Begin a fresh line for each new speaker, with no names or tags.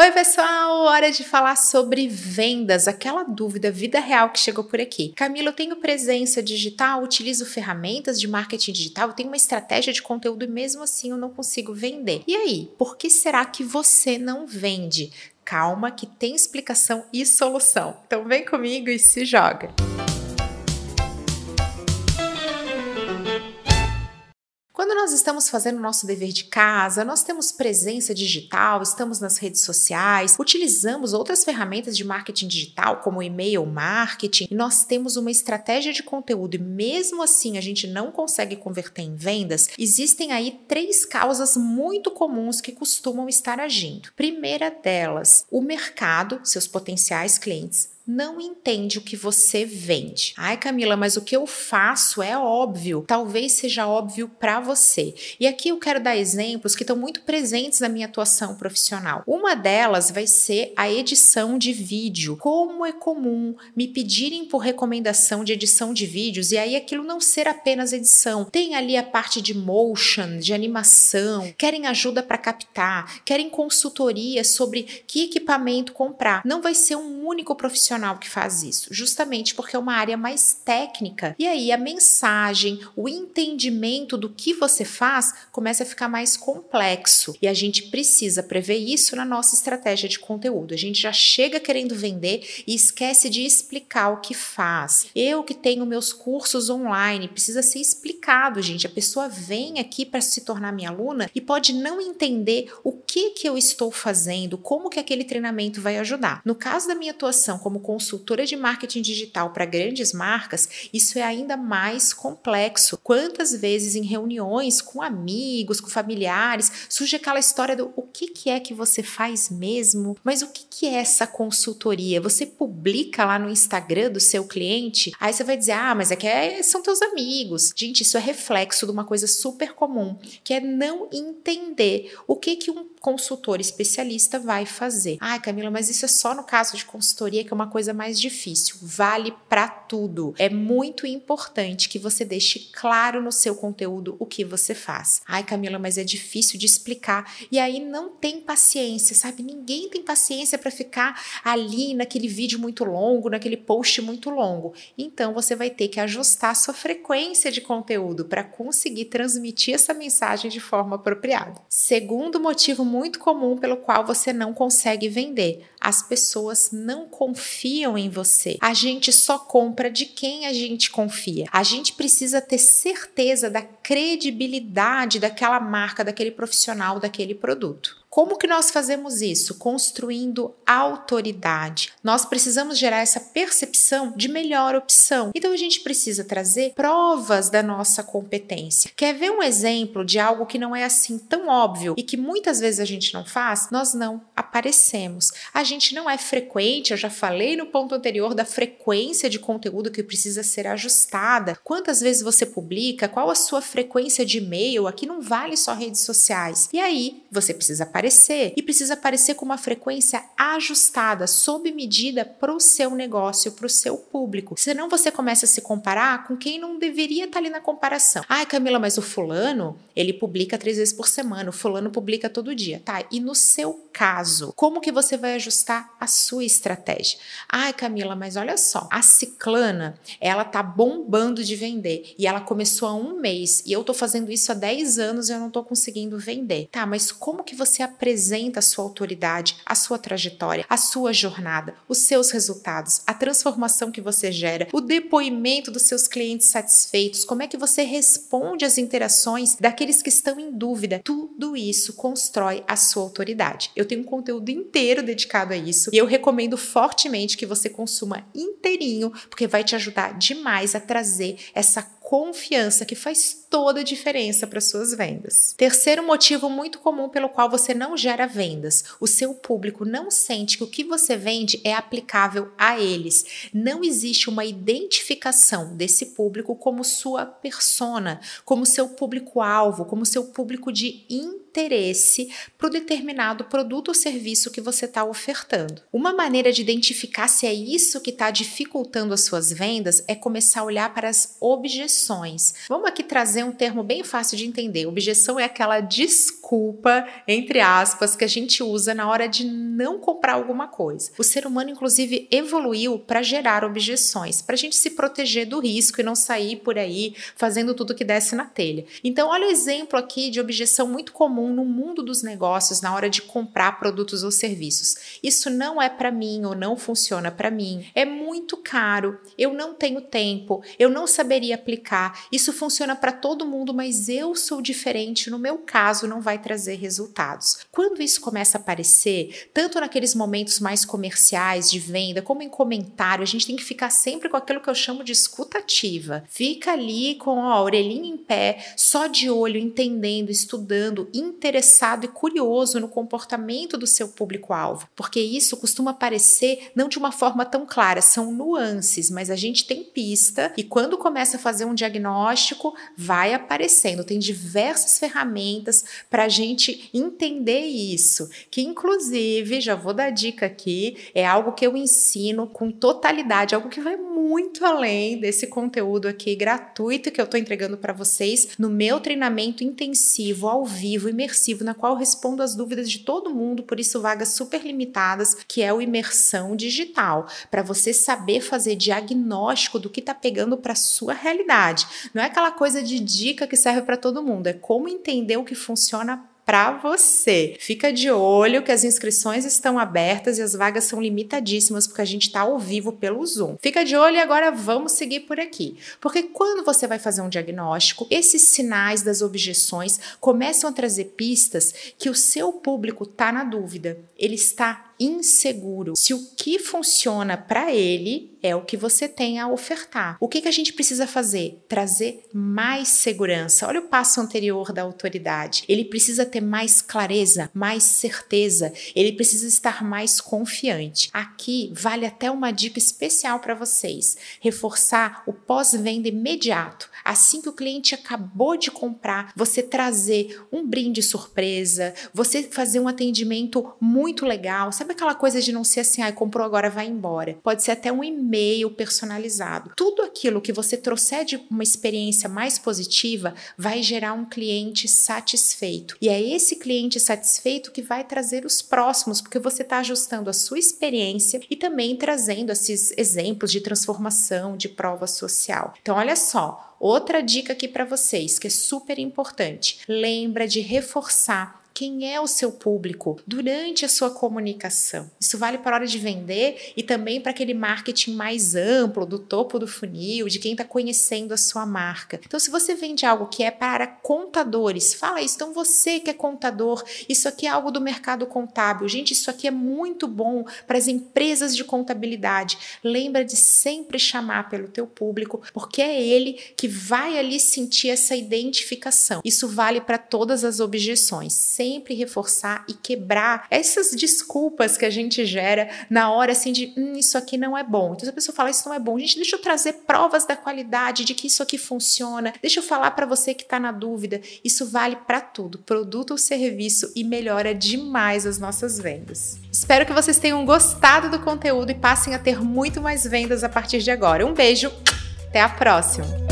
Oi, pessoal! Hora de falar sobre vendas, aquela dúvida, vida real que chegou por aqui. Camila, eu tenho presença digital, utilizo ferramentas de marketing digital, tenho uma estratégia de conteúdo e mesmo assim eu não consigo vender. E aí, por que será que você não vende? Calma, que tem explicação e solução. Então vem comigo e se joga! Quando nós estamos fazendo o nosso dever de casa, nós temos presença digital, estamos nas redes sociais, utilizamos outras ferramentas de marketing digital, como e-mail marketing, e nós temos uma estratégia de conteúdo e mesmo assim a gente não consegue converter em vendas, existem aí três causas muito comuns que costumam estar agindo. Primeira delas, o mercado, seus potenciais clientes não entende o que você vende. Ai, Camila, mas o que eu faço é óbvio. Talvez seja óbvio para você. E aqui eu quero dar exemplos que estão muito presentes na minha atuação profissional. Uma delas vai ser a edição de vídeo. Como é comum me pedirem por recomendação de edição de vídeos e aí aquilo não ser apenas edição. Tem ali a parte de motion, de animação, querem ajuda para captar, querem consultoria sobre que equipamento comprar. Não vai ser um único profissional profissional que faz isso, justamente porque é uma área mais técnica. E aí a mensagem, o entendimento do que você faz começa a ficar mais complexo. E a gente precisa prever isso na nossa estratégia de conteúdo. A gente já chega querendo vender e esquece de explicar o que faz. Eu que tenho meus cursos online, precisa ser explicado, gente. A pessoa vem aqui para se tornar minha aluna e pode não entender o que que eu estou fazendo, como que aquele treinamento vai ajudar. No caso da minha atuação como consultora de marketing digital para grandes marcas, isso é ainda mais complexo. Quantas vezes em reuniões com amigos, com familiares, surge aquela história do o que, que é que você faz mesmo? Mas o que, que é essa consultoria? Você publica lá no Instagram do seu cliente? Aí você vai dizer, ah, mas é que é, são teus amigos. Gente, isso é reflexo de uma coisa super comum, que é não entender o que, que um consultor especialista vai fazer. Ai, Camila, mas isso é só no caso de consultoria, que é uma coisa mais difícil. Vale para tudo. É muito importante que você deixe claro no seu conteúdo o que você faz. Ai, Camila, mas é difícil de explicar. E aí não tem paciência, sabe? Ninguém tem paciência para ficar ali naquele vídeo muito longo, naquele post muito longo. Então você vai ter que ajustar a sua frequência de conteúdo para conseguir transmitir essa mensagem de forma apropriada. Segundo motivo muito comum pelo qual você não consegue vender. As pessoas não confiam em você. A gente só compra de quem a gente confia. A gente precisa ter certeza da credibilidade daquela marca, daquele profissional, daquele produto. Como que nós fazemos isso? Construindo autoridade. Nós precisamos gerar essa percepção de melhor opção. Então a gente precisa trazer provas da nossa competência. Quer ver um exemplo de algo que não é assim tão óbvio e que muitas vezes a gente não faz? Nós não aparecemos. A gente não é frequente, eu já falei no ponto anterior da frequência de conteúdo que precisa ser ajustada. Quantas vezes você publica? Qual a sua frequência de e-mail? Aqui não vale só redes sociais. E aí, você precisa aparecer aparecer e precisa aparecer com uma frequência ajustada, sob medida para o seu negócio, para o seu público. Senão você começa a se comparar com quem não deveria estar tá ali na comparação. Ai, Camila, mas o fulano, ele publica três vezes por semana, o fulano publica todo dia, tá? E no seu caso, como que você vai ajustar a sua estratégia? Ai, Camila, mas olha só, a ciclana, ela tá bombando de vender e ela começou há um mês e eu tô fazendo isso há 10 anos e eu não tô conseguindo vender. Tá, mas como que você apresenta a sua autoridade, a sua trajetória, a sua jornada, os seus resultados, a transformação que você gera, o depoimento dos seus clientes satisfeitos, como é que você responde às interações daqueles que estão em dúvida. Tudo isso constrói a sua autoridade. Eu tenho um conteúdo inteiro dedicado a isso e eu recomendo fortemente que você consuma inteirinho, porque vai te ajudar demais a trazer essa confiança que faz toda a diferença para suas vendas. Terceiro motivo muito comum pelo qual você não gera vendas: o seu público não sente que o que você vende é aplicável a eles. Não existe uma identificação desse público como sua persona, como seu público-alvo, como seu público de interesse para o determinado produto ou serviço que você está ofertando. Uma maneira de identificar se é isso que está dificultando as suas vendas é começar a olhar para as objeções objeções. Vamos aqui trazer um termo bem fácil de entender. Objeção é aquela desculpa entre aspas, que a gente usa na hora de não comprar alguma coisa. O ser humano, inclusive, evoluiu para gerar objeções, para a gente se proteger do risco e não sair por aí fazendo tudo que desce na telha. Então, olha o exemplo aqui de objeção muito comum no mundo dos negócios na hora de comprar produtos ou serviços. Isso não é para mim ou não funciona para mim. É muito caro. Eu não tenho tempo. Eu não saberia aplicar. Isso funciona para todo mundo, mas eu sou diferente. No meu caso, não vai trazer resultados. Quando isso começa a aparecer, tanto naqueles momentos mais comerciais de venda, como em comentário, a gente tem que ficar sempre com aquilo que eu chamo de escutativa. Fica ali com a orelhinha em pé, só de olho, entendendo, estudando, interessado e curioso no comportamento do seu público-alvo, porque isso costuma aparecer não de uma forma tão clara, são nuances, mas a gente tem pista e quando começa a fazer um diagnóstico, vai aparecendo. Tem diversas ferramentas para a gente entender isso, que inclusive, já vou dar dica aqui, é algo que eu ensino com totalidade, algo que vai muito além desse conteúdo aqui gratuito que eu estou entregando para vocês no meu treinamento intensivo, ao vivo, imersivo, na qual respondo as dúvidas de todo mundo, por isso vagas super limitadas, que é o imersão digital, para você saber fazer diagnóstico do que está pegando para sua realidade. Não é aquela coisa de dica que serve para todo mundo, é como entender o que funciona para você. Fica de olho que as inscrições estão abertas e as vagas são limitadíssimas porque a gente está ao vivo pelo Zoom. Fica de olho e agora vamos seguir por aqui. Porque quando você vai fazer um diagnóstico, esses sinais das objeções começam a trazer pistas que o seu público está na dúvida. Ele está inseguro se o que funciona para ele é o que você tem a ofertar. O que, que a gente precisa fazer? Trazer mais segurança. Olha o passo anterior da autoridade. Ele precisa ter mais clareza, mais certeza, ele precisa estar mais confiante. Aqui vale até uma dica especial para vocês: reforçar o pós-venda imediato. Assim que o cliente acabou de comprar, você trazer um brinde surpresa, você fazer um atendimento muito legal. Sabe aquela coisa de não ser assim, ah, comprou agora vai embora. Pode ser até um e-mail personalizado. Tudo aquilo que você trouxer de uma experiência mais positiva vai gerar um cliente satisfeito. E é esse cliente satisfeito que vai trazer os próximos, porque você está ajustando a sua experiência e também trazendo esses exemplos de transformação, de prova social. Então, olha só, Outra dica aqui para vocês que é super importante: lembra de reforçar quem é o seu público durante a sua comunicação. Isso vale para a hora de vender e também para aquele marketing mais amplo, do topo do funil, de quem está conhecendo a sua marca. Então, se você vende algo que é para contadores, fala isso. Então, você que é contador, isso aqui é algo do mercado contábil. Gente, isso aqui é muito bom para as empresas de contabilidade. Lembra de sempre chamar pelo teu público, porque é ele que vai ali sentir essa identificação. Isso vale para todas as objeções sempre reforçar e quebrar essas desculpas que a gente gera na hora assim de hum, isso aqui não é bom. Então, se a pessoa fala isso não é bom, gente, deixa eu trazer provas da qualidade de que isso aqui funciona. Deixa eu falar para você que está na dúvida. Isso vale para tudo, produto ou serviço e melhora demais as nossas vendas. Espero que vocês tenham gostado do conteúdo e passem a ter muito mais vendas a partir de agora. Um beijo, até a próxima!